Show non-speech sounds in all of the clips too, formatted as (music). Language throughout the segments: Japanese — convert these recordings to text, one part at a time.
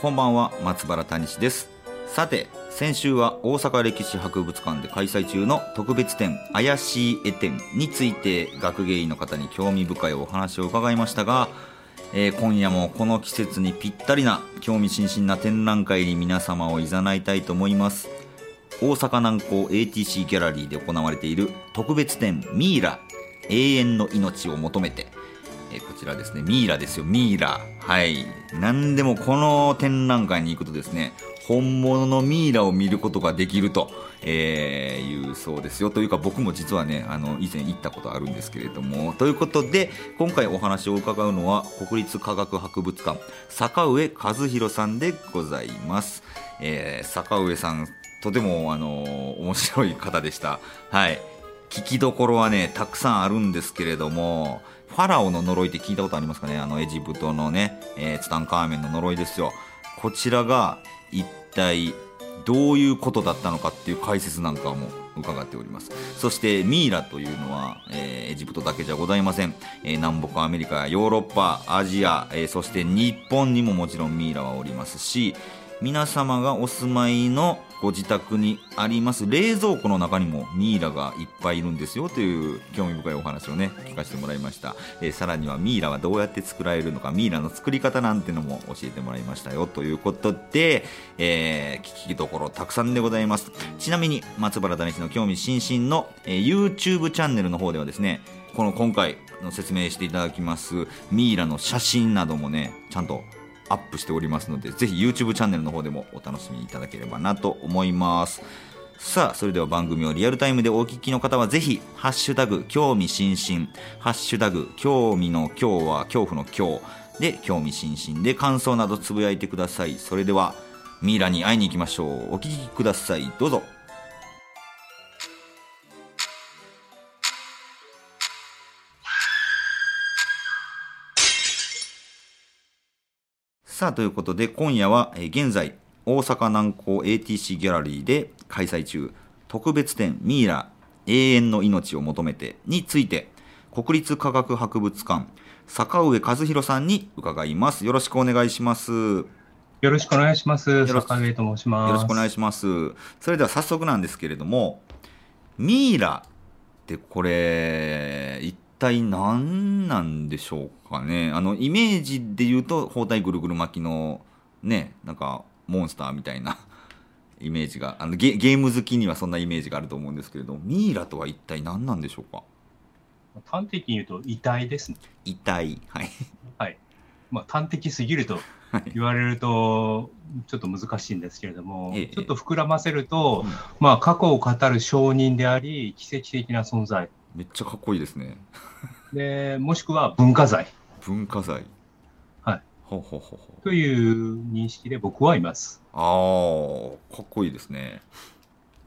こんばんは松原谷志です。さて先週は大阪歴史博物館で開催中の特別展「怪しい絵展」について学芸員の方に興味深いお話を伺いましたが、えー、今夜もこの季節にぴったりな興味津々な展覧会に皆様をいざないたいと思います。大阪南港 ATC ギャラリーで行われている特別展「ミイラ永遠の命を求めて」えこちらですね、ミイラですよ、ミイラ。はい。何でもこの展覧会に行くとですね、本物のミイラを見ることができると、えー、いうそうですよ。というか僕も実はね、あの、以前行ったことあるんですけれども。ということで、今回お話を伺うのは、国立科学博物館、坂上和弘さんでございます。えー、坂上さん、とても、あのー、面白い方でした。はい。聞きどころはね、たくさんあるんですけれども、ファラオの呪いって聞いたことありますかね？あのエジプトのね、えー、ツタンカーメンの呪いですよ。こちらが一体どういうことだったのかっていう解説なんかも伺っております。そしてミイラというのは、えー、エジプトだけじゃございません、えー、南北アメリカヨーロッパアジア、えー、そして日本にももちろんミイラはおりますし皆様がお住まいのご自宅にあります冷蔵庫の中にもミイラがいっぱいいるんですよという興味深いお話をね聞かせてもらいました、えー、さらにはミイラはどうやって作られるのかミイラの作り方なんてのも教えてもらいましたよということで、えー、聞きどころたくさんでございます。ちなみに松原谷氏の興味津々の、えー、YouTube チャンネルの方ではですねこの今回の説明していただきますミイラの写真などもねちゃんとアップしておりますのでぜひ YouTube チャンネルの方でもお楽しみいただければなと思います。さあそれでは番組をリアルタイムでお聞きの方はぜひハッシュタグ興味津々。ハッシュタグ興味の今日は恐怖の今日。で興味津々。で感想などつぶやいてください。それではミイラに会いに行きましょう。お聞きください。どうぞ。さあ、ということで、今夜は、え現在、大阪南港 ATC ギャラリーで開催中、特別展ミイラ永遠の命を求めてについて、国立科学博物館、坂上和弘さんに伺います。よろしくお願いします。よろしくお願いします。坂上と申します。よろしくお願いします。それでは早速なんですけれども、ミイラってこれ、一体何なんでしょうかね。あのイメージで言うと包帯ぐるぐる巻きのねなんかモンスターみたいな (laughs) イメージがあのゲゲーム好きにはそんなイメージがあると思うんですけれどミイラとは一体何なんでしょうか？端的に言うと遺体ですね。遺体。はい、はい。まあ、端的すぎると言われるとちょっと難しいんですけれども、ちょっと膨らませると、うん、まあ、過去を語る証人であり奇跡的な存在めっちゃかっこいいですね。でもしくは文化財。文化財。はい。ほうほうほうほうという認識で僕はいます。ああ、かっこいいですね。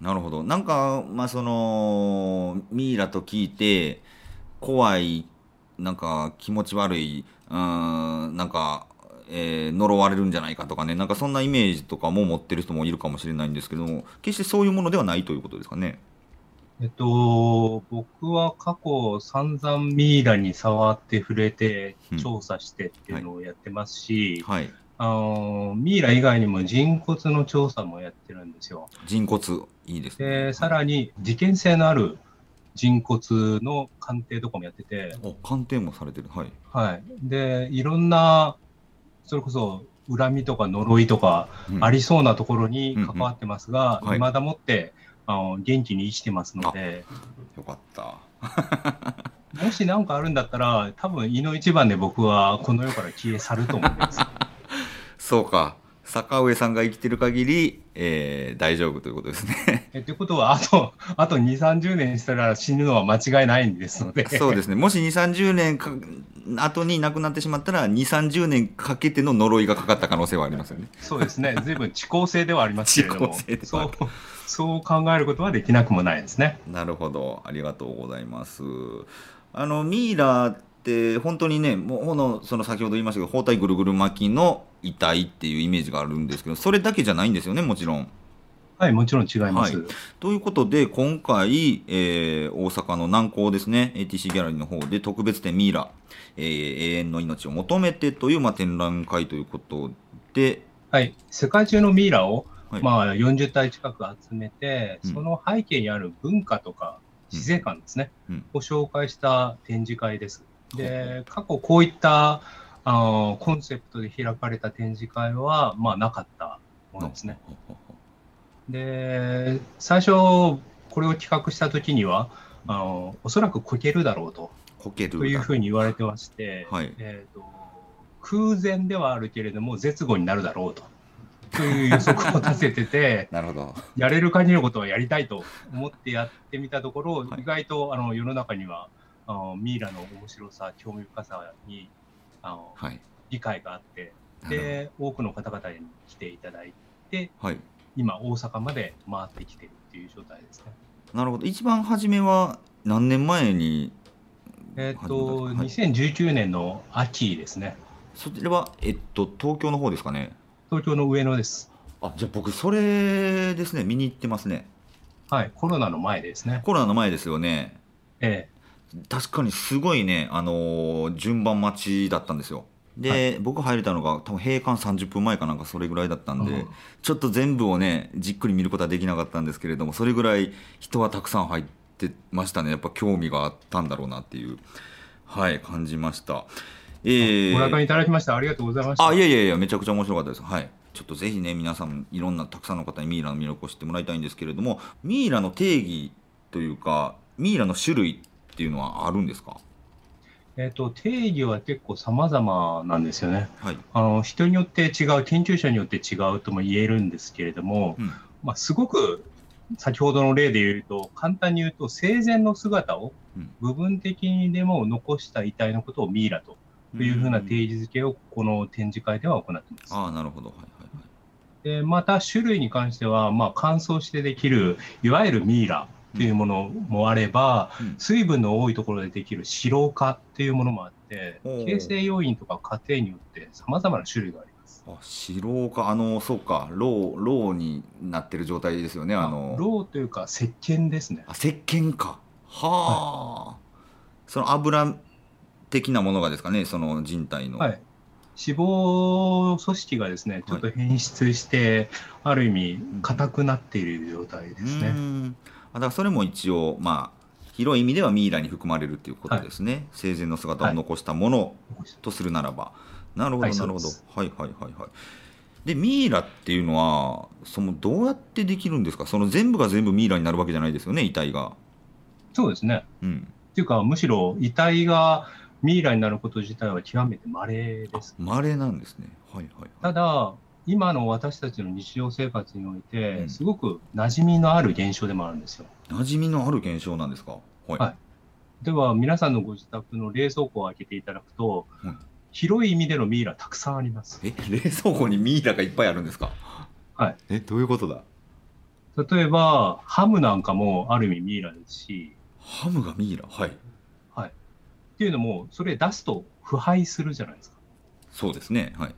なるほど。なんか、まあ、その、ミイラと聞いて、怖い、なんか気持ち悪い、うん、なんか、えー、呪われるんじゃないかとかね、なんかそんなイメージとかも持ってる人もいるかもしれないんですけども、決してそういうものではないということですかね。えっと、僕は過去散々ミイラに触って触れて調査してっていうのをやってますし、はい、はい、あのミイラ以外にも人骨の調査もやってるんですよ。人骨、いいですね。で、さらに事件性のある人骨の鑑定とかもやってて。鑑定もされてる。はい。はい。で、いろんな、それこそ恨みとか呪いとかありそうなところに関わってますが、い、ま、だもって、あの元気に生きてますので。よかった。もし何かあるんだったら、多分、胃の一番で僕はこの世から消え去ると思います。(laughs) そうか。坂上さんが生きてる限り、えー、大丈夫ということですね。えということは、あと、あと2、30年したら死ぬのは間違いないんですので。そうですね。もし2、30年か後に亡くなってしまったら、2、30年かけての呪いがかかった可能性はありますよね。そうですね。随分遅効性ではありますけれども、(laughs) そうそう考えることはできなくもないですね。なるほど。ありがとうございます。あの、ミイラって本当にねもうのその先ほど言いましたけど包帯ぐるぐる巻きの遺体っていうイメージがあるんですけどそれだけじゃないんですよねもちろん。はいもちろん違います。はい、ということで今回、えー、大阪の南港ですね ATC ギャラリーの方で特別展ミイラ、えー、永遠の命を求めてという、まあ、展覧会ということで。はい世界中のミイラを、はい、まあ、40体近く集めて、その背景にある文化とか自然観ですね、うん、を紹介した展示会です。で、過去こういったあのコンセプトで開かれた展示会は、まあ、なかったものですね。で、最初、これを企画したときには、あのおそらくこけるだろうと。こけるというふうに言われてまして、はい、えーと、空前ではあるけれども、絶後になるだろうと。という予測を立ててて、(laughs) なるほどやれる限りのことはやりたいと思ってやってみたところ、はい、意外とあの世の中には、あのミイラの面白さ、興味深さにあの、はい、理解があって、で、多くの方々に来ていただいて、はい、今、大阪まで回ってきてるっていう状態ですね。なるほど。一番初めは何年前にえっ、と、はい、2019年の秋ですね。それは、えっと、東京の方ですかね。東京の上野です。あ、じゃあ僕、それですね、見に行ってますね。はい、コロナの前ですね。コロナの前ですよね。ええ。確かにすごいね、あのー、順番待ちだったんですよ。で、はい、僕入れたのが多分閉館30分前かなんかそれぐらいだったんで、うん、ちょっと全部をねじっくり見ることはできなかったんですけれどもそれぐらい人はたくさん入ってましたねやっぱ興味があったんだろうなっていうはい感じました。えー、ご覧いただきました。ありがとうございました。あいやいやいやめちゃくちゃ面白かったです。はい。ちょっとぜひね皆さんいろんなたくさんの方にミイラの魅力を知ってもらいたいんですけれどもミイラの定義というかミイラの種類っていうのはあるんですか？えーと、定義は結構様々なんですよね、はい、あの人によって違う、研究者によって違うとも言えるんですけれども、うん、まあ、すごく先ほどの例で言うと、簡単に言うと、生前の姿を部分的にでも残した遺体のことをミイラというふうな定義づけを、この展示会では行っています。あなるほど、はいはいはい、でまた種類に関しては、まあ、乾燥してできる、いわゆるミイラっていうものもあれば、うん、水分の多いところでできる屍蝋化っていうものもあって、形成要因とか過程によってさまざまな種類があります。あ屍蝋化、あの、そうか、ロー、ローになってる状態ですよね、あの。蝋というか、石鹸ですね。あ、石鹸か。はあ、はい、その油的なものがですかね、その人体の。はい。脂肪組織がですね、ちょっと変質して、はい、ある意味、硬くなっている状態ですね。だからそれも一応、まあ、広い意味ではミイラに含まれるということですね、はい、生前の姿を残したものとするならば、はい、なるほど、なるほど、はいはいはいはい。でミイラっていうのはそのどうやってできるんですか？その全部が全部ミイラになるわけじゃないですよね遺体が。そうですね。うん、っていうかむしろ遺体がミイラになること自体は極めて稀です。稀なんですね。はいはい、はい、ただ今の私たちの日常生活において、すごく馴染みのある現象でもあるんですよ。馴染みのある現象なんですか？はい。はい、では、皆さんのご自宅の冷蔵庫を開けていただくと、うん、広い意味でのミイラたくさんあります。え、冷蔵庫にミイラがいっぱいあるんですか？はい。え、どういうことだ？例えば、ハムなんかもある意味ミイラですし。ハムがミイラ、はい。はい。っていうのも、それ出すと腐敗するじゃないですか。そうですね。はい。っ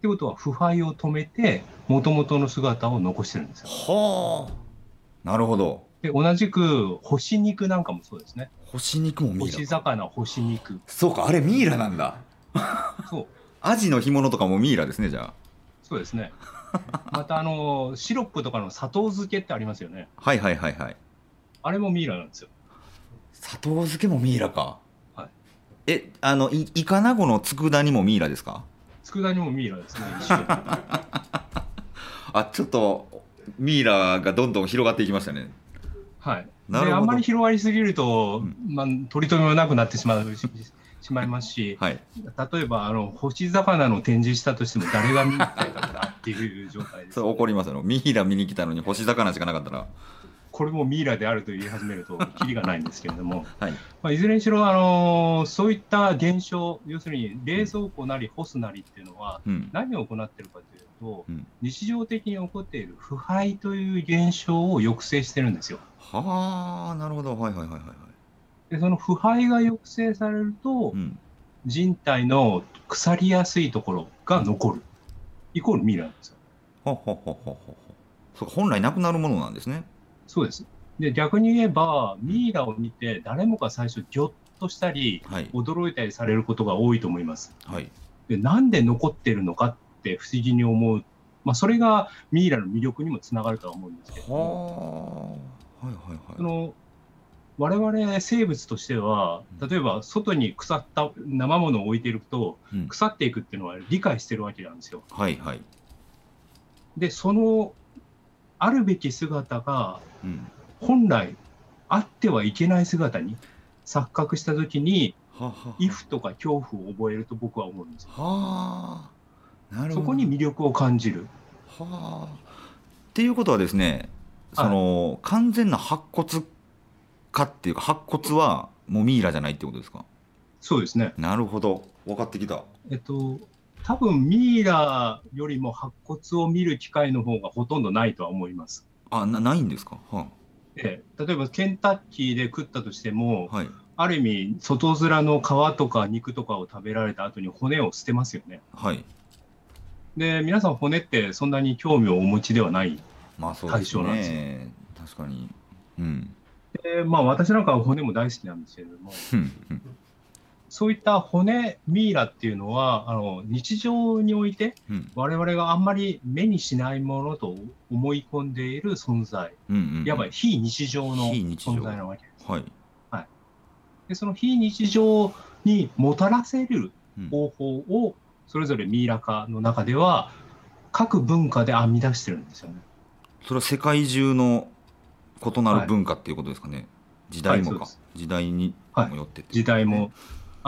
てことは腐敗を止めてもともとの姿を残してるんですよ。はあなるほど。で同じく干し肉なんかもそうですね。干し肉もミイラ干し魚干し肉。そうかあれミイラなんだ。そう。アジの干物とかもミイラですねじゃあ。そうですね。またあのシロップとかの砂糖漬けってありますよね。はいはいはいはい。あれもミイラなんですよ。砂糖漬けもミイラか。はい。えあのいイカナゴの佃煮もミイラですか？佃煮もミイラですね (laughs) あちょっとミイラがどんどん広がっていきましたね。はい。なるほど。あんまり広がりすぎると、うん、まあ、取り留めもなくなってしまうしまいますし、はい、例えばあの干し魚の展示したとしても誰が見たいかっていう状態です、(laughs) それ怒りますよ。ミイラ見に来たのに干し魚しかなかったらこれもミイラであると言い始めると、(laughs) きりがないんですけれども、はい。まあ、いずれにしろ、あのそういった現象、要するに冷蔵庫なり干すなりっていうのは、うん。何を行っているかというと、うん。日常的に起こっている腐敗という現象を抑制してるんですよ。はあなるほど。はいはいはいはいはい。でその腐敗が抑制されると、うん。人体の腐りやすいところが残る、イコールミイラなんですよ。ほほほほほほそうか本来なくなるものなんですねそうです。で、逆に言えば、ミイラを見て、誰もが最初、ぎょっとしたり、はい驚いたりされることが多いと思います。はいで、なんで残ってるのかって不思議に思う。まあ、それがミイラの魅力にもつながるとは思うんですけどはも、あはいはいはいその、我々生物としては、例えば外に腐った生ものを置いていると、うん腐っていくっていうのは理解してるわけなんですよ。はいはいで、その、あるべき姿が、うん本来あってはいけない姿に錯覚したときに、ははは畏怖とか恐怖を覚えると僕は思うんですよ。はあ。なるほど。そこに魅力を感じる。はあ。っていうことはですねその、完全な白骨化っていうか白骨はもうミイラじゃないってことですか？そうですね。なるほど。分かってきた。えっと、多分ミイラよりも白骨を見る機会の方がほとんどないとは思います。あなないんですか？はで例えばケンタッキーで食ったとしても、あはい。ある意味、外面の皮とか肉とかを食べられた後に骨を捨てますよね。はい。で、皆さん骨ってそんなに興味をお持ちではない。まあそうです対象なんですね確かに。うん。で、まあ私なんかは骨も大好きなんですけれども、そういった骨ミイラっていうのは、あの日常においてうん。我々があんまり目にしないものと思い込んでいる存在、うんうんいわば非日常の存在なわけです。はい。でその非日常にもたらせるうん。方法を、それぞれミイラ化の中では、各文化で編み出してるんですよね。それは世界中の異なる文化っていうことですかね、時代もか、はい時代にはいもよってって時代も。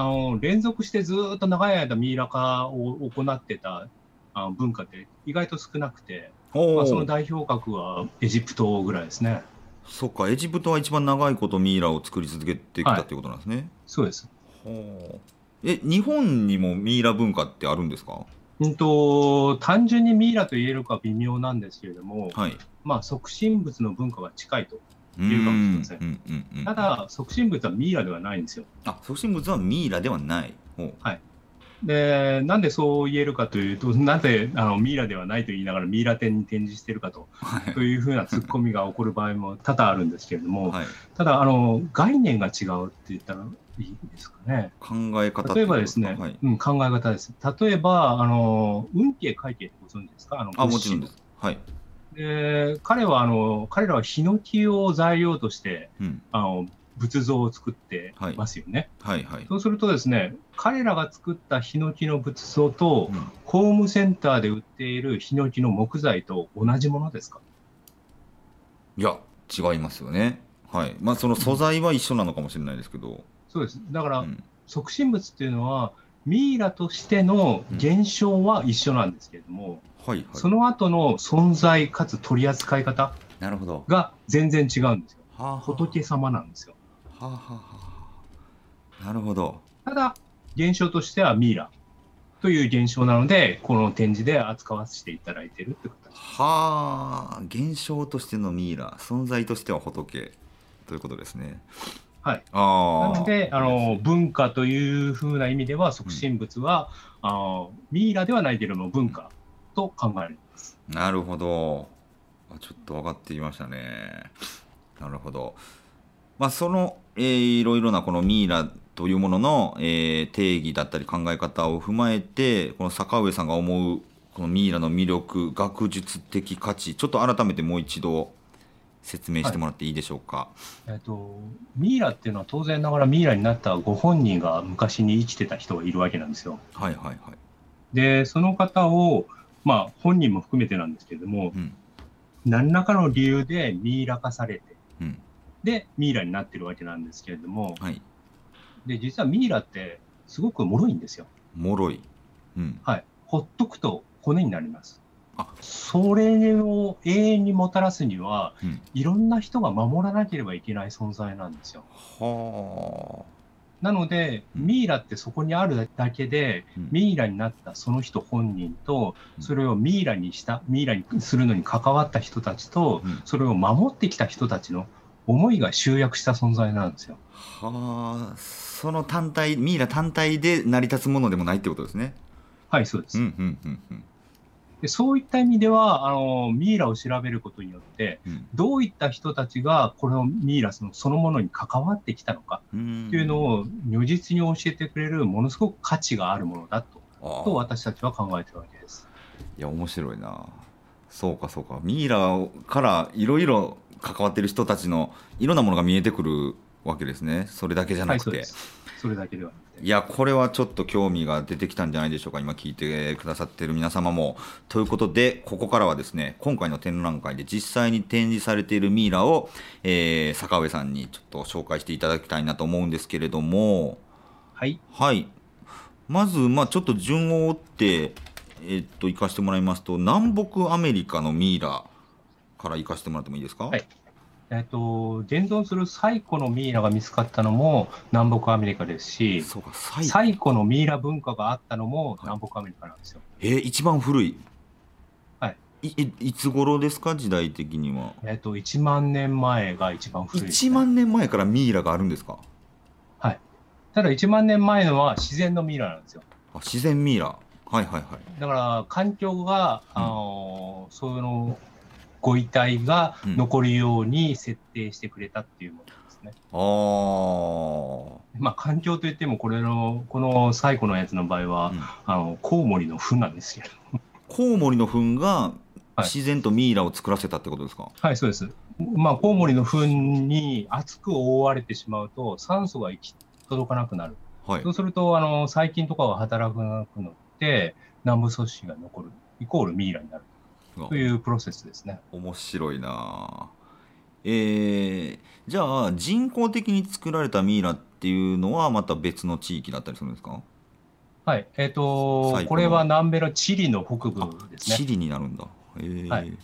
あの連続してずーっと長い間ミイラ化を行ってたあの文化って意外と少なくて、まあ、その代表格はエジプトぐらいですね。そっかエジプトは一番長いことミイラを作り続けてきたっていうことなんですね、そうです。え日本にもミイラ文化ってあるんですか？うんと単純にミイラと言えるか微妙なんですけれども、はいまあ、即身仏の文化が近いと。ういうかもしれません。ただ、即身仏はミイラではないんですよ。あ即身仏はミイラではない。ほう。で、なんでそう言えるかというと、(laughs) なぜあのミイラではないと言いながらミイラ展に展示しているかとはい。というふうなツッコミが起こる場合も多々あるんですけれども、はい。ただあの、概念が違うって言ったらいいですかね。考え方例えばですね、はい、うん、考え方です。例えば、あの運慶会計ってご存知ですか？あのあもちろんです。はい、で彼はあの、彼らはヒノキを材料としてうん、あの仏像を作ってますよね。はいはい。そうするとですね、彼らが作ったヒノキの仏像と、うん。ホームセンターで売っているヒノキの木材と同じものですか？いや違いますよね。はい。まあその素材は一緒なのかもしれないですけど、そうです。だから、うん。即身仏っていうのは、ミイラとしての現象は一緒なんですけれども、はいはい。その後の存在かつ取り扱い方なるほど。が全然違うんですよ。はあはあ。仏様なんですよ。はあはあはあ。なるほど。ただ、現象としてはミイラという現象なので、この展示で扱わせていただいているってことです。はあ。現象としてのミイラ。存在としては仏。ということですね。はい。ああ。なので、あの文化というふうな意味では、即身仏は、あのミイラではないけれども文化と考えます。なるほど。あちょっと分かってきましたね。なるほど。まあその、えーいろいろなこのミイラというものの、えー定義だったり考え方を踏まえてこの坂上さんが思うこのミイラの魅力学術的価値ちょっと改めてもう一度説明してもらっていいでしょうか、えっと、ミイラっていうのは当然ながらミイラになったご本人が昔に生きてた人がいるわけなんですよ。はい、はいはい。で、その方を、まあ本人も含めてなんですけれども、うん何らかの理由でミイラ化されて、うんで、ミイラになってるわけなんですけれども、はいで、実はミイラってすごく脆いんですよ。脆いうんはい。ほっとくと骨になります。それを永遠にもたらすには、うん、いろんな人が守らなければいけない存在なんですよ。はなので、うん、ミイラってそこにあるだけで、うん、ミイラになったその人本人と、それをミイラにした、ミイラにするのに関わった人たちと、それを守ってきた人たちの思いが集約した存在なんですよ。はあ、その単体、ミイラ単体で成り立つものでもないってことですね。はい、そうです。うんうんうんうんでそういった意味ではあのミイラを調べることによって、うん、どういった人たちがこのミイラそのそのものに関わってきたのかっていうのを如実に教えてくれるものすごく価値があるものだとと私たちは考えてるわけです。いや面白いな。そうかそうか。ミイラからいろいろ関わってる人たちのいろんなものが見えてくるわけですね。それだけじゃなくて。はいそれだけではいやこれはちょっと興味が出てきたんじゃないでしょうか。今聞いてくださってる皆様も。ということでここからはですね今回の展覧会で実際に展示されているミイラを、えー、坂上さんにちょっと紹介していただきたいなと思うんですけれども。はい。はい。まずまあちょっと順を追ってえー、っと行かせてもらいますと南北アメリカのミイラから行かせてもらってもいいですか？はいえっと、現存する最古のミイラが見つかったのも南北アメリカですし、最古のミイラ文化があったのも南北アメリカなんですよ。はい、えー、一番古い？はいい。いつ頃ですか、時代的には。えっと、1万年前が一番古い、ね、1万年前からミイラがあるんですか？はい。ただ、1万年前のは自然のミイラなんですよ。あ自然ミイラ。はいはいはい。だから、環境が、あの、うん、そういうの、ご遺体が残るように設定してくれたっていうものですね。うん、あまあ、環境といっても、これの、この最古のやつの場合は、うん、あのコウモリの糞なんですけど。コウモリの糞が自然とミイラを作らせたってことですか、はい、はい、そうです。まあ、コウモリの糞に厚く覆われてしまうと、酸素が行き届かなくなる。はい、そうすると、あの細菌とかが働かなくなって、南部組織が残る、イコールミイラになる。というプロセスですね。面白いなえー、じゃあ人工的に作られたミイラっていうのはまた別の地域だったりするんですか？はい、えっ、ー、とこれは南米のチリの北部ですね。チリになるんだ。えー、はい。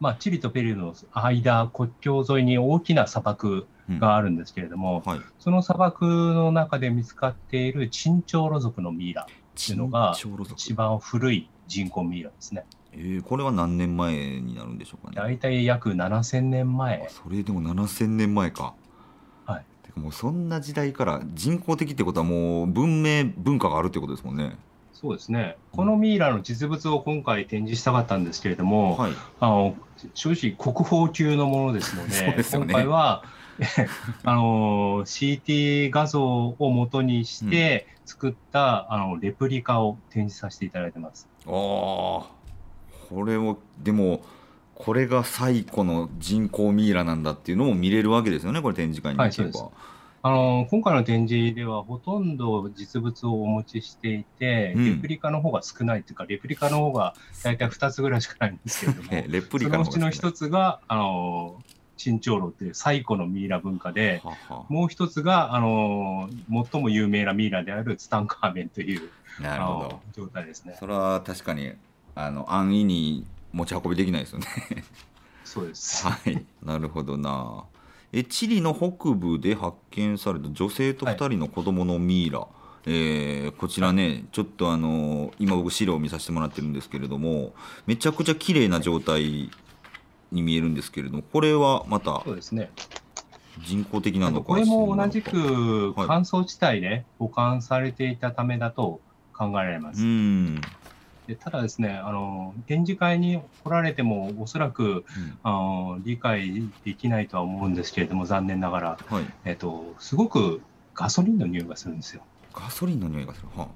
まあ、チリとペルーの間、国境沿いに大きな砂漠があるんですけれども、うんはい、その砂漠の中で見つかっているチンチョウロ族のミイラっていうのが、一番古い人工ミイラですね。えー、これは何年前になるんでしょうかね？大体約7000年前。それでも7000年前か。はい。てかもうそんな時代から人工的ってことはもう文明文化があるってことですもんね。そうですね。このミイラの実物を今回展示したかったんですけれども、はい、あの正直国宝級のものですので、(laughs) でね、今回は (laughs) あの CT 画像を元にして作った、うん、あのレプリカを展示させていただいてます。ああ。これをでもこれが最古の人工ミイラなんだっていうのも見れるわけですよねこれ展示会に。はいあの今回の展示ではほとんど実物をお持ちしていて、うん、レプリカの方が少ないというか、レプリカの方が大体2つぐらいしかないんですけれども、(laughs) レプリカのそのうちの1つが、あの珍長老っていう最古のミイラ文化で、はは。もう1つが、あの最も有名なミイラであるツタンカーメンというなるほど。状態ですね。それは確かにあの安易に持ち運びできないですよね。そうです。(laughs) はい。なるほどな。えチリの北部で発見された女性と2人の子供のミイラ、はい、えー、こちらね、はい、ちょっとあの今僕資料を見させてもらってるんですけれどもめちゃくちゃ綺麗な状態に見えるんですけれどもこれはまたそうですね。人工的なのかこれも同じく乾燥地帯で保管されていたためだと考えられます。うんでただですねあの、展示会に来られても、おそらく、うん、あの理解できないとは思うんですけれども、残念ながら、はい、えっと、すごくガソリンの匂いがするんですよ。ガソリンの匂いがする、は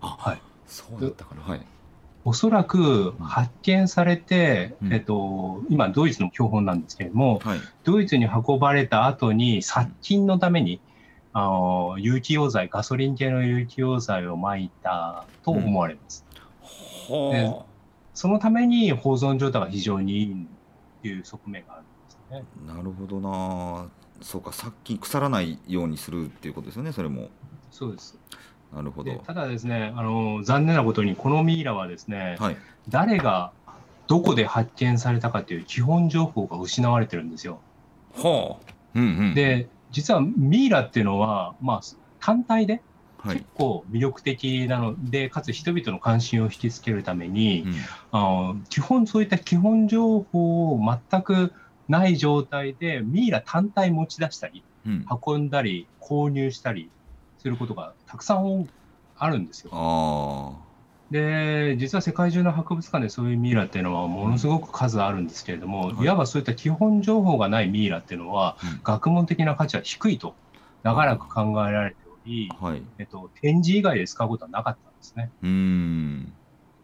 あ、あはい、そうだったかな、はい。おそらく発見されて、うん、えっと、今、ドイツの標本なんですけれども、はい、ドイツに運ばれた後に殺菌のために、あの有機溶剤、ガソリン系の有機溶剤をまいたと思われます。でそのために保存状態が非常にいいっていう側面があるんですね。なるほどな。そうか、さっき腐らないようにするっていうことですよね、それも。そうです。なるほど。ただですね、あの残念なことにこのミイラはですね、はい、誰がどこで発見されたかという基本情報が失われてるんですよ。はあ。うんうん、で、実はミイラっていうのは、まあ、単体で結構魅力的なので、はい、かつ人々の関心を引きつけるために、うん、あ基本そういった基本情報を全くない状態でミイラ単体持ち出したり、うん、運んだり購入したりすることがたくさんあるんですよ。で実は世界中の博物館でそういうミイラっていうのはものすごく数あるんですけれども、うん、いわばそういった基本情報がないミイラっていうのは、学問的な価値は低いと長らく考えられてり、はい、えっと、展示以外で使うことはなかったんですね。うん。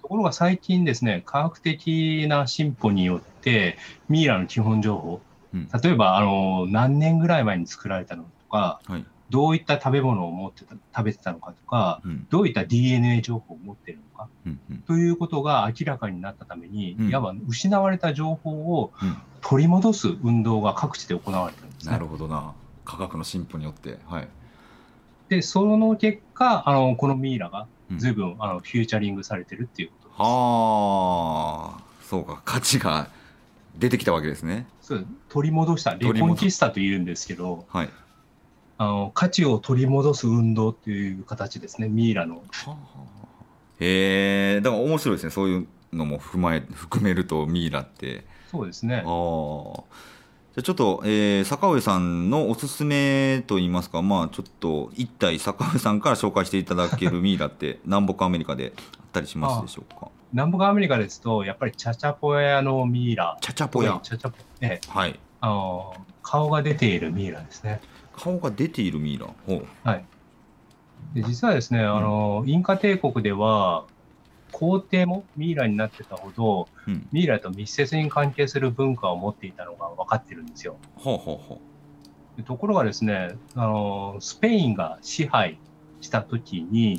ところが最近ですね、科学的な進歩によって、ミイラの基本情報、うん、例えばあの何年ぐらい前に作られたのとか、はい、どういった食べ物を持ってた食べてたのかとか、うん、どういった DNA 情報を持っているのか、うんうん、ということが明らかになったために、うん、いわば失われた情報を取り戻す運動が各地で行われてるんですね。なるほどな。科学の進歩によって、はい、で、その結果、あの、このミイラが随分、うん、あの、フューチャリングされてるっていうことです。はあ、そうか、価値が出てきたわけですね。そう取り戻した、レコンキスタというんですけど、はい。あの、価値を取り戻す運動っていう形ですね、ミイラの。へえ、だから面白いですね、そういうのも踏まえ、含めるとミイラって。そうですね。ああ。じゃちょっと、えー、坂上さんのおすすめといいますか、まあ、ちょっと一体坂上さんから紹介していただけるミイラって (laughs) 南北アメリカであったりしますでしょうか？南北アメリカですとやっぱりチャチャポヤのミイラ。チャチャポヤ。チャチャポええ、はい、あの顔が出ているミイラですね。顔が出ているミイラ？はい。で実はですね、あの、インカ帝国では、皇帝もミイラになってたほど、うん、ミイラと密接に関係する文化を持っていたのが分かってるんですよ。ほうほうほう。ところがですね、あのスペインが支配した時に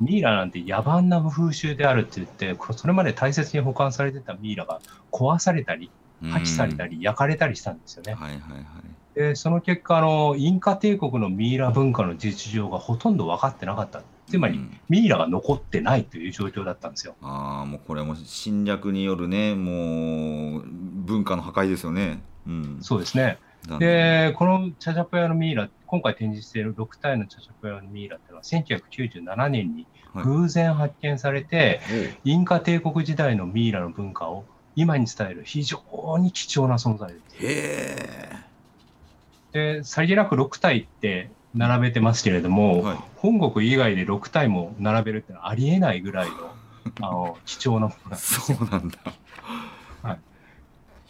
ミイラなんて野蛮な風習であるって言ってそれまで大切に保管されてたミイラが壊されたり破棄されたり焼かれたりしたんですよね。はいはいはい、でその結果あのインカ帝国のミイラ文化の実情がほとんど分かってなかったつまり、ミイラが残ってないという状況だったんですよ。ああ、もうこれも侵略によるね、もう文化の破壊ですよね。うん、そうですね。で、このチャチャポヤのミイラ、今回展示している6体のチャチャポヤのミイラっていうのは、1997年に偶然発見されて、はい、インカ帝国時代のミイラの文化を今に伝える非常に貴重な存在です。へで、さりげなく6体って並べてますけれども、はい、本国以外で6体も並べるってのはありえないぐらいの (laughs) あの貴重なものなんですそうなんだ。は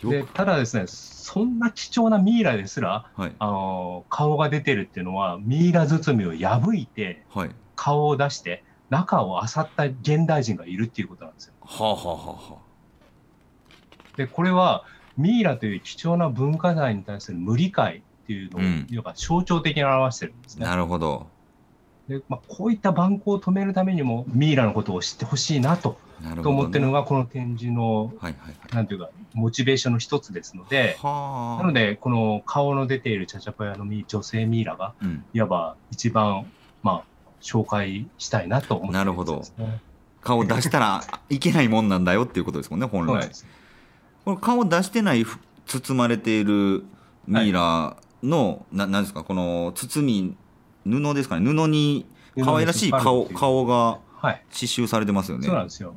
い、でただですね、そんな貴重なミイラですら、はい、あの顔が出てるっていうのは、ミイラ包みを破いて、はい、顔を出して、中を漁った現代人がいるっていうことなんですよ。はあはあはあ、で、これはミイラという貴重な文化財に対する無理解っていうのを、うん、象徴的に表してるんですね。なるほど。でまあ、こういった蛮行を止めるためにもミイラのことを知ってほしいなとな、ね、と思ってるのがこの展示の、はいはいはい、なんていうかモチベーションの一つですのでなのでこの顔の出ているチャチャパヤの女性ミイラが、うん、いわば一番、まあ、紹介したいなと思って、ね、なるほど。顔出したらいけないもんなんだよっていうことですもんね本来。これ顔出してない包まれているミイラの、ななんですかこの包み布ですかね。布に可愛らしい顔顔が刺繍されてますよね、そうなんですよ。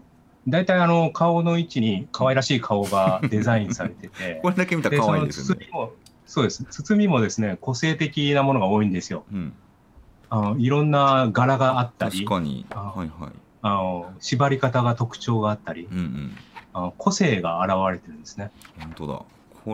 大体あの顔の位置に可愛らしい顔がデザインされてて。(laughs) これだけ見たら可愛いですよね。そうです。包みもですね個性的なものが多いんですよ、うん、あのいろんな柄があったり確かに。はいはい。あの縛り方が特徴があったり、うんうん、あの個性が現れてるんですね。本当だ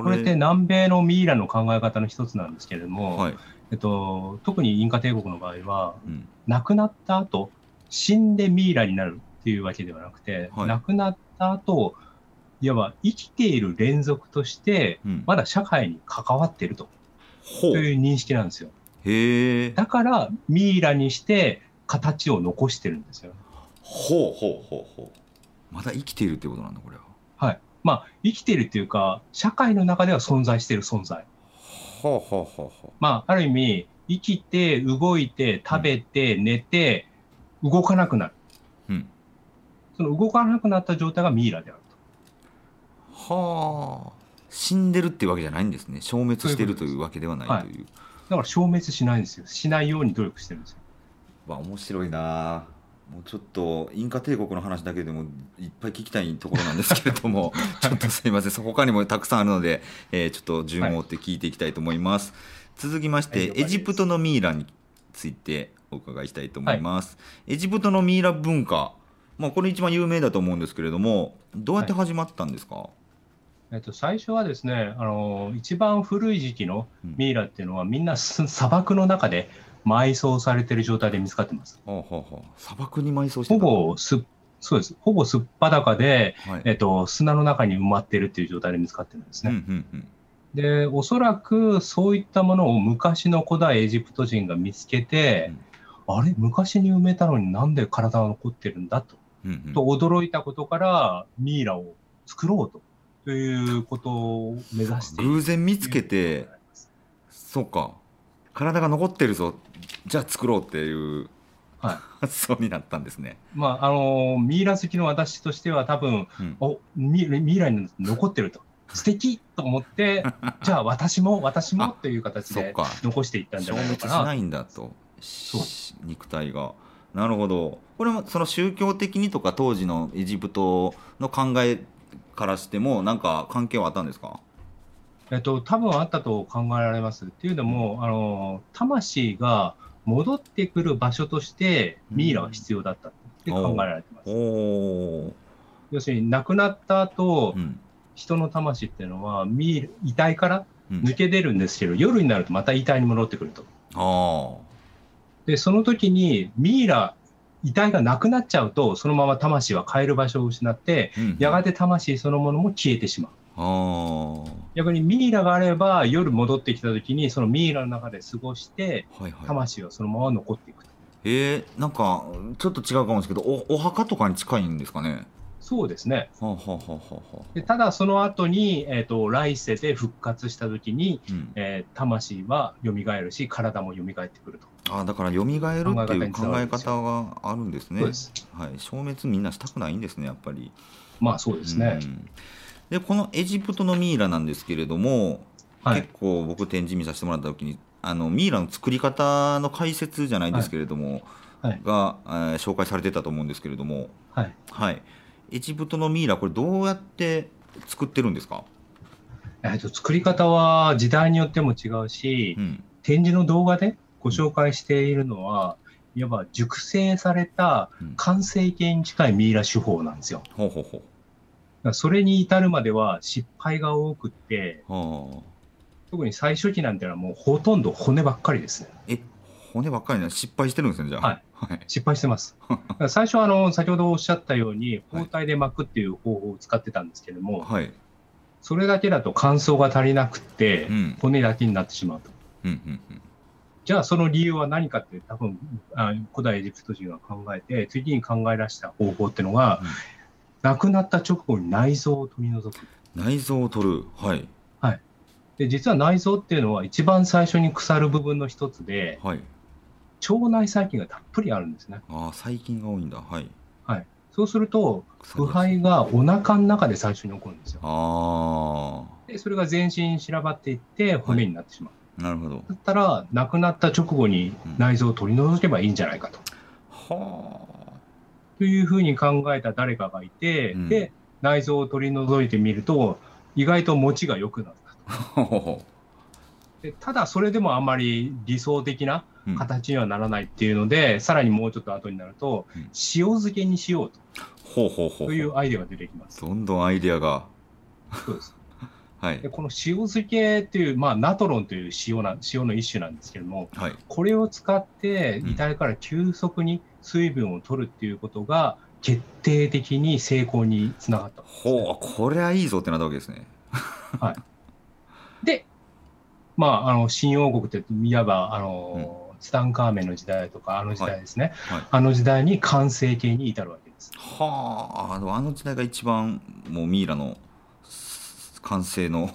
これって南米のミイラの考え方の一つなんですけれども、はい、えっと、特にインカ帝国の場合は、うん、亡くなった後死んでミイラになるっていうわけではなくて、はい、亡くなった後いわば生きている連続として、まだ社会に関わっていると,、という認識なんですよ。へだからミイラにして形を残してるんですよ。ほうほうほうほう。まだ生きているってことなんだこれは。はい。まあ、生きているっていうか、社会の中では存在している存在。ほうほうほうほう。まあ、ある意味、生きて、動いて、食べて、寝て、動かなくなる。うん。その動かなくなった状態がミイラであるはあ死んでるっていうわけじゃないんですね消滅してるというわけではないというだから消滅しないんですよしないように努力してるんですよわ面白いなもうちょっとインカ帝国の話だけでもいっぱい聞きたいところなんですけれども (laughs) (laughs) ちょっとすいません。そ他にもたくさんあるので、えー、ちょっと順を追って聞いていきたいと思います、はい、続きまして、エジプトのミイラについてお伺いしたいと思います、はい、エジプトのミイラ文化まあ、これ一番有名だと思うんですけれどもどうやって始まったんですか、はいえっと、最初はですねあの一番古い時期のミイラっていうのは、うん、みんな砂漠の中で埋葬されてる状態で見つかってます。ほうほうほう砂漠に埋葬してほぼすそうです。ほぼすっぱだかで、はい、えっと、砂の中に埋まってるっていう状態で見つかってるんですね。うんうんうんで、おそらくそういったものを昔の古代エジプト人が見つけて、うん、あれ？昔に埋めたのになんで体が残ってるんだと、うんうん、と驚いたことから、ミイラを作ろうと。ということを目指して偶然見つけて、そうか。体が残ってるぞ。じゃあ作ろうっていう発想になったんですね。まあ、あのミイラ好きの私としては多分、うん、おミミイラに残ってると。(laughs) 素敵と思って (laughs) じゃあ私も私もという形で残していったんじゃないかな。消滅しないんだと。肉体が。なるほど。これもその宗教的にとか当時のエジプトの考えからしても何か関係はあったんですか？えっと、多分あったと考えられます。っていうのも、あの、魂が戻ってくる場所としてミイラは必要だったって考えられてます。要するに、亡くなった後、うん、人の魂っていうのは、ミイ遺体から抜け出るんですけど、うん、夜になるとまた遺体に戻ってくると。で、その時にミイラ、遺体がなくなっちゃうと、そのまま魂は帰る場所を失って、うんやがて魂そのものも消えてしまう。逆にミイラがあれば夜戻ってきた時にそのミイラの中で過ごして、はいはい、魂はそのまま残っていくと。えー、なんかちょっと違うかもしれないですけどおお墓とかに近いんですかね？そうですね。はあはあはあ、でただその後に、えーと、来世で復活した時に、うん、えー、魂は蘇るし体も蘇ってくると。あだから蘇るっていう考え方があるんですね。はい、消滅みんなしたくないんですねやっぱり。まあそうですね。うんでこのエジプトのミイラなんですけれども、はい、結構僕展示見させてもらった時にあのミイラの作り方の解説じゃないですけれども、はい、が、えー、紹介されてたと思うんですけれども、はい、はい、エジプトのミイラこれどうやって作ってるんですか？えーと、作り方は時代によっても違うし、うん、展示の動画でご紹介しているのは、いわば熟成された完成形に近いミイラ手法なんですよ。ほうほうほうそれに至るまでは失敗が多くって、特に最初期なんてのはもうほとんど骨ばっかりですね。え、骨ばっかりな失敗してるんですね、じゃあ。はい。失敗してます。(laughs) 最初はあの、先ほどおっしゃったように、包帯で巻くっていう方法を使ってたんですけども、はい、それだけだと乾燥が足りなくて、うん、骨だけになってしまうと。うんうんうんじゃあその理由は何かって多分あ古代エジプト人が考えて次に考え出した方法っていうのが、うん、亡くなった直後に内臓を取り除く。内臓を取る。はい。はい。で、実は内臓っていうのは一番最初に腐る部分の一つで、はい。腸内細菌がたっぷりあるんですね。ああ、細菌が多いんだ。はい。はい。そうすると、腐敗がお腹の中で最初に起こるんですよ。ああ。で、それが全身に散らばっていって骨になってしまう。はい、なるほど。だったら、亡くなった直後に内臓を取り除けばいいんじゃないかと。うん、はあ。というふうに考えた誰かがいて、うん、で、内臓を取り除いてみると、意外と持ちが良くなったと。でただ、それでもあまり理想的な形にはならないっていうので、うん、さらにもうちょっと後になると、うん、塩漬けにしようと。ほうほうほうというアイデアが出てきます。どんどんアイデアが。そうです。はい、でこの塩漬けっていう、まあ、ナトロンという塩な塩の一種なんですけども、はい、これを使って遺体から急速に水分を取るっていうことが決定的に成功につながった、ね、ほうこれはいいぞってなったわけですね。はい、で、まあ、あの新王国っていわばあの、うん、ツタンカーメンの時代とかあの時代ですね、はい。はい、あの時代に完成形に至るわけです。はああの時代が一番もうミイラの完成の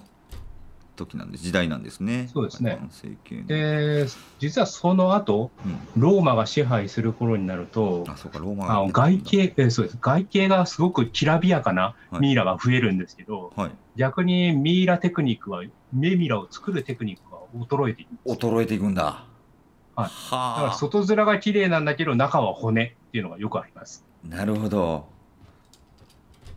時なんです時代なんですね。そうですね完成形ので、実はその後、うんローマが支配する頃になると、あそうかローマあの外形、えーそうです。外形がすごくきらびやかなはいミイラが増えるんですけど、はい逆にミイラテクニックは、ミイラを作るテクニックが衰えていく。衰えていくんだ。はいだからはあ。外面が綺麗なんだけど、中は骨っていうのがよくあります。なるほど。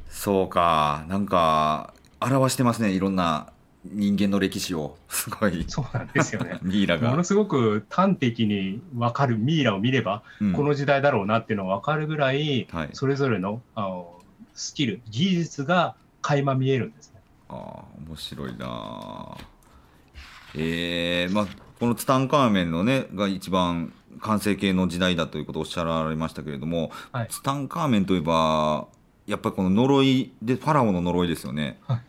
そうか。なんか、表してますね。いろんな人間の歴史を。すごい。。そうなんですよね (laughs) ミイラがもの。すごく端的に分かるミイラを見れば、うんこの時代だろうなっていうのが分かるぐらい、はい。それぞれのあのスキル、技術が垣間見えるんですね。ああ、面白いなあ。ええまあ、このツタンカーメンのね、が一番完成形の時代だということをおっしゃられましたけれども、はいツタンカーメンといえば、やっぱりこの呪いで、ファラオの呪いですよね。はいはい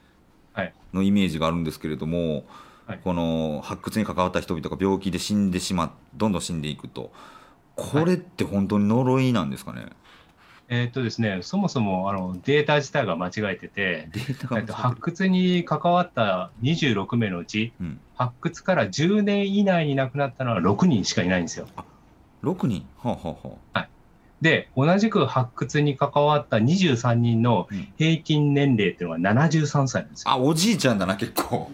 のイメージがあるんですけれども、はい。この発掘に関わった人々が病気で死んでしまっどんどん死んでいくと。これって本当に呪いなんですかね、えーっとですね、そもそもあのデータ自体が間違えてて、えっと、発掘に関わった26名のうち、うん、発掘から10年以内に亡くなったのは6人しかいないんですよ。6人？はあ、はあはあ、で、同じく発掘に関わった23人のうん平均年齢っていうのは73歳なんですよ。あ、おじいちゃんだな、結構。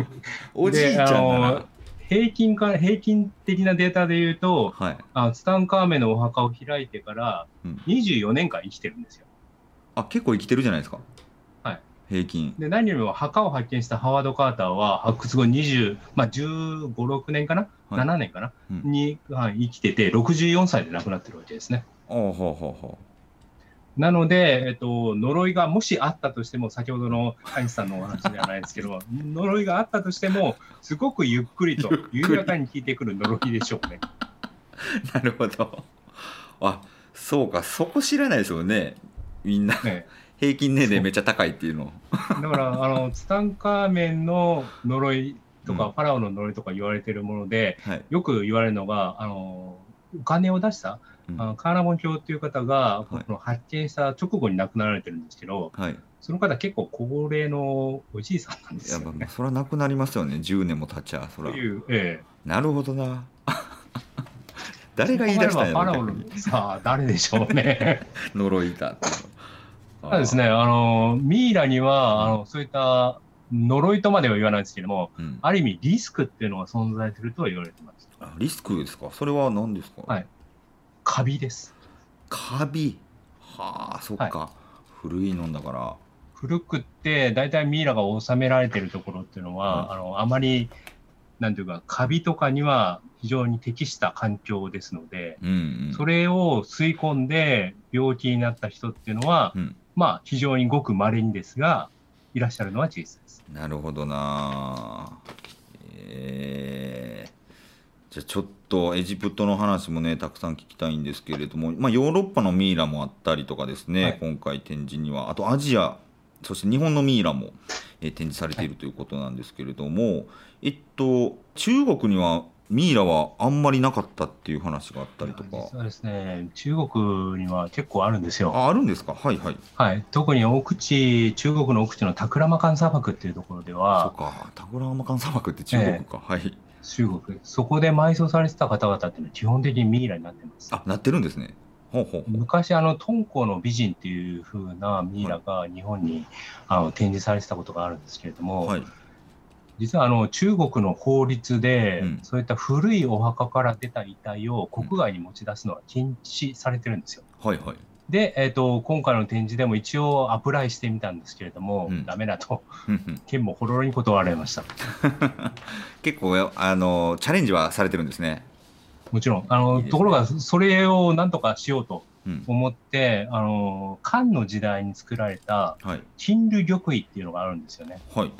(laughs) おじいちゃんだなの。平均か、平均的なデータで言うと、はい。あツタンカーメンのお墓を開いてからうん24年間生きてるんですよ。あ、結構生きてるじゃないですか。はい。平均。で、何よりも墓を発見したハワード・カーターは発掘後20、まあ15、6年かな、はい ?7 年かな、うんに、はい生きてて、64歳で亡くなってるわけですね。ほうほうほなので、えっと、呪いがもしあったとしても、先ほどのカインさんのお話ではないですけど、(laughs) 呪いがあったとしても、すごくゆっくりと、緩やかに効いてくる呪いでしょうね。う。(laughs) なるほど。あ、そうか、そこ知らないですよね。みんな、ね平均年齢めっちゃ高いっていうの。だから、あの、ツタンカーメンの呪いとか、うんファラオの呪いとか言われてるもので、はい。よく言われるのが、あの、お金を出した、うんあのカーナモン教っていう方が、はいこの発見した直後に亡くなられてるんですけど、はい。その方結構高齢のおじいさんなんですよね。それはなくなりますよね。10年も経っちゃ、そら。ええ。なるほどな。(laughs) 誰が言い出したんやファラオさあ、誰でしょうね。(laughs) 呪いだ。そうですね、あの、ミイラには、あの、そういった呪いとまでは言わないですけども、うん。ある意味リスクっていうのが存在するとは言われてます。あリスクですか？それは何ですか？はいカビです。カビ。はあ、そっか。古いのだから。古くって、大体ミイラが収められてるところっていうのは、はいあの、あまり、なんていうか、カビとかには非常に適した環境ですので、うん、うん。それを吸い込んで病気になった人っていうのは、うん。まあ、非常にごく稀にですが、いらっしゃるのは事実です。なるほどなえー、じゃあちょっとエジプトの話もねたくさん聞きたいんですけれども、まあ、ヨーロッパのミイラもあったりとかですね、はい。今回展示には。あとアジアそして日本のミイラも、えー展示されているということなんですけれども、えっと中国にはミイラはあんまりなかったっていう話があったりとか。実はですね、中国には結構あるんですよ。ああるんですか？はいはい。はい。特に奥地、中国の奥地のタクラマカン砂漠っていうところでそうは、か。タゴラーマカン砂漠って中国か、はい中国、そこで埋葬されてた方々っていうのは基本的にミイラになってます。あなってるんですね。ほうほう。昔、あの、敦煌の美人っていう風なミイラが日本にあの展示されてたことがあるんですけれども、はい。実はあの中国の法律で、うん。そういった古いお墓から出た遺体を国外に持ち出すのは禁止されてるんですよ。はいはいで、えっ、と、今回の展示でも一応アプライしてみたんですけれども、うんダメだと、うんうん県もほろろに断られました。(laughs) 結構やあのチャレンジはされてるんですね。もちろん。あの、ねところが、それをなんとかしようとうん、思って、あの、漢の時代に作られたはい金龍玉衣っていうのがあるんですよね。はい。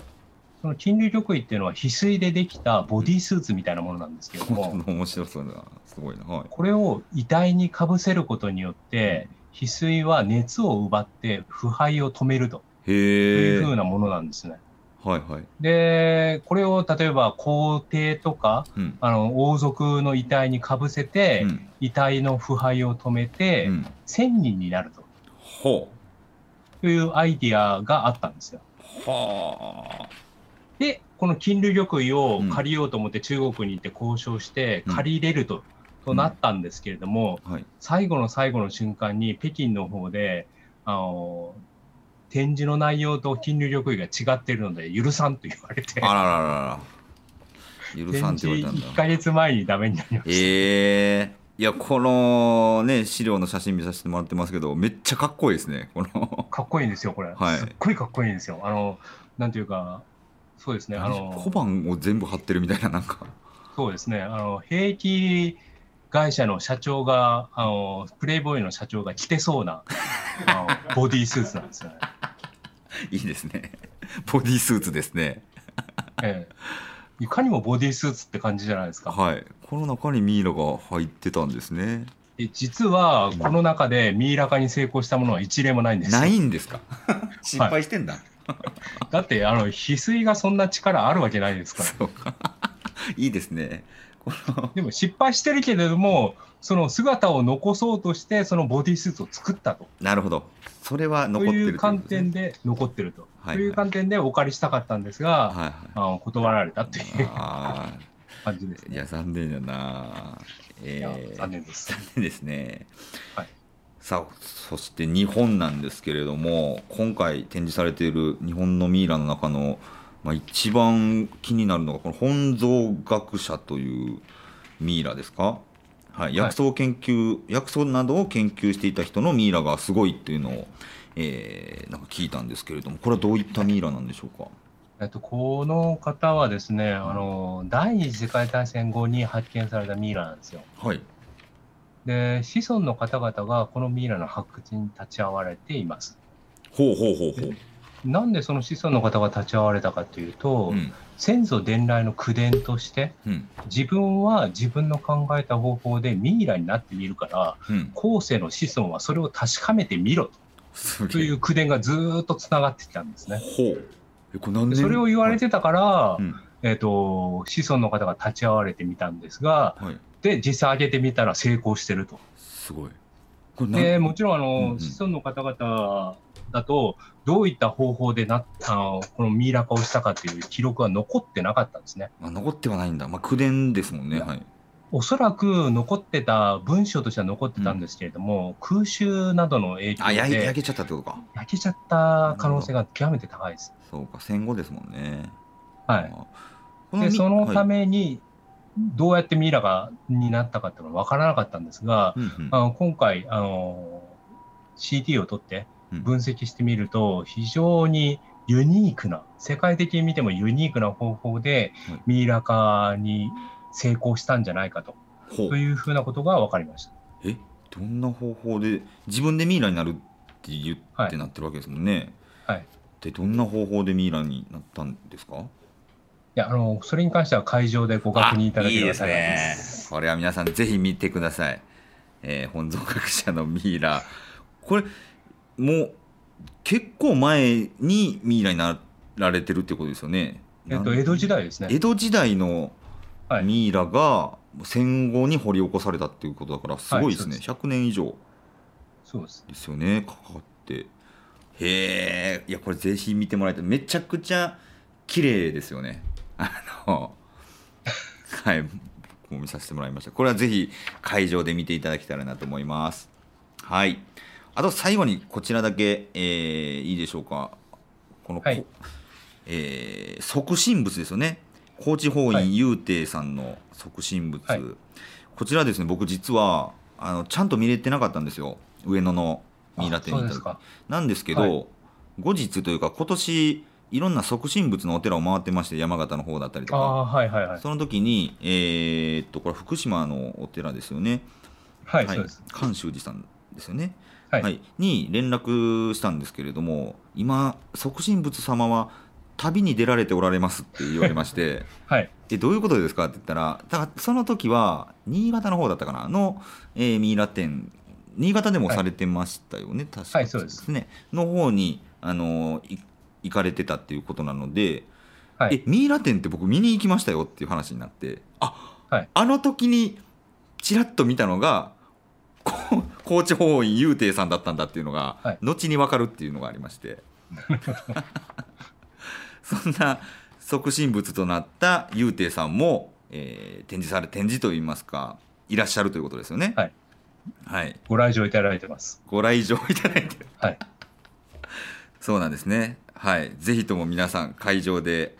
その金龍玉衣っていうのは翡翠でできたボディースーツみたいなものなんですけれども、(laughs) 面白そうだな。すごいな。はい。これを遺体にかぶせることによって、翡翠は熱を奪って腐敗を止めると。いうふうはいなものなんですね。はい。で、これを例えば皇帝とか、うん。あの王族の遺体にかぶせて、うん。遺体の腐敗を止めて、うん。千人になるほというアイディアがあったんですよ。う。はあ。で、この金龍玉位を借りようと思って中国に行って交渉して借りれると,、となったんですけれども、はい、最後の最後の瞬間に北京の方で、あの展示の内容と金龍玉位が違っているので許さんと言われて。あらららら。許さんって言われたんだ。1か月前にダメになりました。ええー。いやこのね資料の写真見させてもらってますけどめっちゃかっこいいですねこの。かっこいいんですよこれ、はい、すっごいかっこいいんですよ。あのなんていうかそうですねあの小判を全部貼ってるみたいななんか。そうですね。あの兵役会社の社長があのプレイボーイの社長が着てそうな (laughs) あのボディースーツなんですよねいいですねボディースーツですねええいかにもボディースーツって感じじゃないですか。はい。この中にミイラが入ってたんですね。え実は、この中でミイラ化に成功したものは一例もないんですないんですか？(laughs) 失敗してんだ。はい、だって、あの、翡翠がそんな力あるわけないですから。そうか。いいですね。でも失敗してるけれども、その姿を残そうとして、そのボディスーツを作ったと。なるほど。それは残ってるという観点で残ってると。という観点でお借りしたかったんですが、はいはい、あの断られたという (laughs) 感じです、ね、いや、残念だな。えー、残念です。残念ですね。はい。さあ、そして日本なんですけれども、今回展示されている日本のミイラの中の、まあ、一番気になるのが、この本草学者というミイラですか？はい、薬草研究、はい、薬草などを研究していた人のミイラがすごいっていうのを、えー、なんか聞いたんですけれども、これはどういったミイラなんでしょうか？えっと、この方はですね、あの第二次世界大戦後に発見されたミイラなんですよ。はい。で、子孫の方々がこのミイラの発掘に立ち会われています。ほうほうほうほう。なんでその子孫の方が立ち会われたかというと、うん、先祖伝来の口伝として、うん、自分は自分の考えた方法でミイラになってみるから、うん、後世の子孫はそれを確かめてみろと。という口伝がずっとつながってきたんですね。それを言われてたから、はい、えーと、子孫の方が立ち会われてみたんですが、はい、で実際上げてみたら成功してると。すごいでもちろんあの、うんうん、子孫の方々だと、どういった方法でなあのこのミイラ化をしたかという記録は残ってなかったんですね。あ残ってはないんだ、まあ、口伝ですもんね。はい、おそらく残ってた、文章としては残ってたんですけれども、うん、空襲などの影響であ焼けちゃったってことか。焼けちゃった可能性が極めて高いです。そうか、戦後ですもんね。はい。で、そのために、どうやってミイラがになったかっていうのは分からなかったんですが、うんうん、あの今回あの、CT を取って、分析してみると、非常にユニークな、世界的に見てもユニークな方法でミイラ化に成功したんじゃないかと、というふうなことが分かりました。え？どんな方法で自分でミイラになるって言ってなってるわけですもんね。はい。でどんな方法でミイラになったんですか？いやあのそれに関しては会場でご確認いただければ幸いです。これは皆さんぜひ見てください。えー、本草学者のミイラ。これもう結構前にミイラになられてるってことですよね。えっと、江戸時代ですね。江戸時代のミイラが戦後に掘り起こされたっていうことだからすごいですね、はい、100年以上。そうです。ですよね。かかって。へえいやこれぜひ見てもらいたい。めちゃくちゃ綺麗ですよねあのはいもう見させてもらいました。これはぜひ会場で見ていただけたらなと思います。はい。あと最後にこちらだけ、えー、いいでしょうか。この、はい、えー、即身仏ですよね。高知法院雄亭さんの即身仏、はい、こちらですね、僕実はあのちゃんと見れてなかったんですよ。上野のミイラ店に行った時。なんですけど、はい、後日というか今年いろんな即身仏のお寺を回ってまして山形の方だったりとか、はいはいはい、その時にえー、っとこれ福島のお寺ですよね。はい、はい、そうです。寛宗寺さんですよね。はい、はい、に連絡したんですけれども今即身仏様は旅に出られておられますって言われまして、(laughs) はい、でどういうことですかって言ったらだからその時は新潟の方だったかな？の、えー、ミイラ店新潟でもされてましたよね、はい、確か。にそうです。ね。の方にあの行かれてたっていうことなので、はい、えミイラ店って僕見に行きましたよっていう話になってあ、はい、あの時にちらっと見たのが高知法院雄亭さんだったんだっていうのが、はい、後に分かるっていうのがありまして (laughs) そんな促進物となった雄亭さんも、えー、展示され展示といいますかいらっしゃるということですよね。はい。はい。ご来場いただいてます。ご来場いただいてる。はい。そうなんですね。はい。ぜひとも皆さん会場で、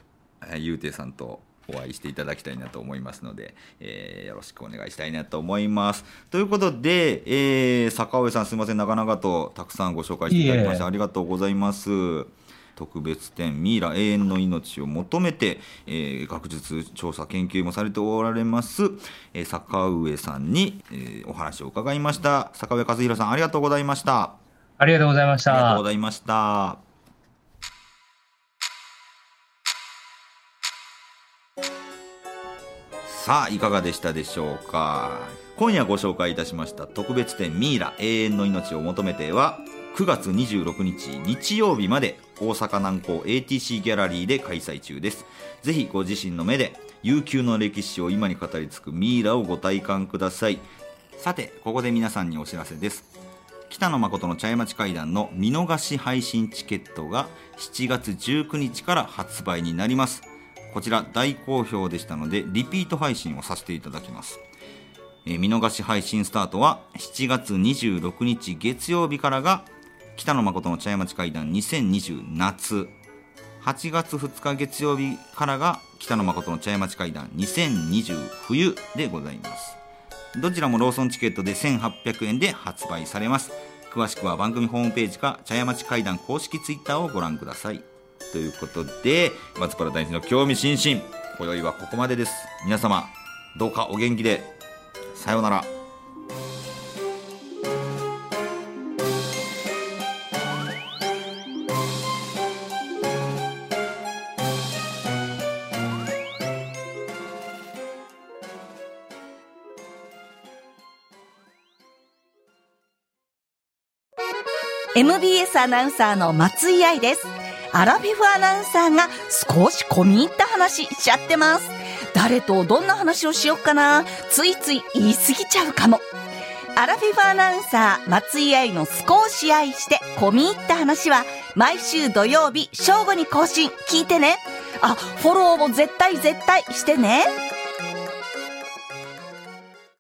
ゆうていさんとお会いしていただきたいなと思いますので、えー、よろしくお願いしたいなと思います。ということで、えー、坂上さんすみません、なかなかとたくさんご紹介していただきましてありがとうございます。特別展ミイラ永遠の命を求めて、えー、学術調査研究もされておられます、えー、坂上さんに、えー、お話を伺いました坂上和弘さんありがとうございましたありがとうございましたありがとうございましたさあいかがでしたでしょうか？今夜ご紹介いたしました特別展ミイラ永遠の命を求めては9月26日日曜日まで大阪南港 ATC ギャラリーで開催中です。ぜひご自身の目で悠久の歴史を今に語り継ぐミイラをご体感ください。さてここで皆さんにお知らせです。北野誠の茶屋町会談の見逃し配信チケットが7月19日から発売になります。こちら大好評でしたのでリピート配信をさせていただきます。え見逃し配信スタートは7月26日月曜日からが北野誠の茶屋町会談2020夏。8月2日月曜日からが北野誠の茶屋町会談2020冬でございます。どちらもローソンチケットで1800円で発売されます。詳しくは番組ホームページか茶屋町会談公式ツイッターをご覧ください。ということで松原大臣の興味津々。今宵はここまでです。皆様どうかお元気で。さようなら。MBS アナウンサーの松井愛です。アラフィフアナウンサーが少し込み入った話しちゃってます。誰とどんな話をしよっかなついつい言い過ぎちゃうかも。アラフィフアナウンサー松井愛の少し愛して込み入った話は毎週土曜日正午に更新聞いてね。あ、フォローも絶対絶対してね。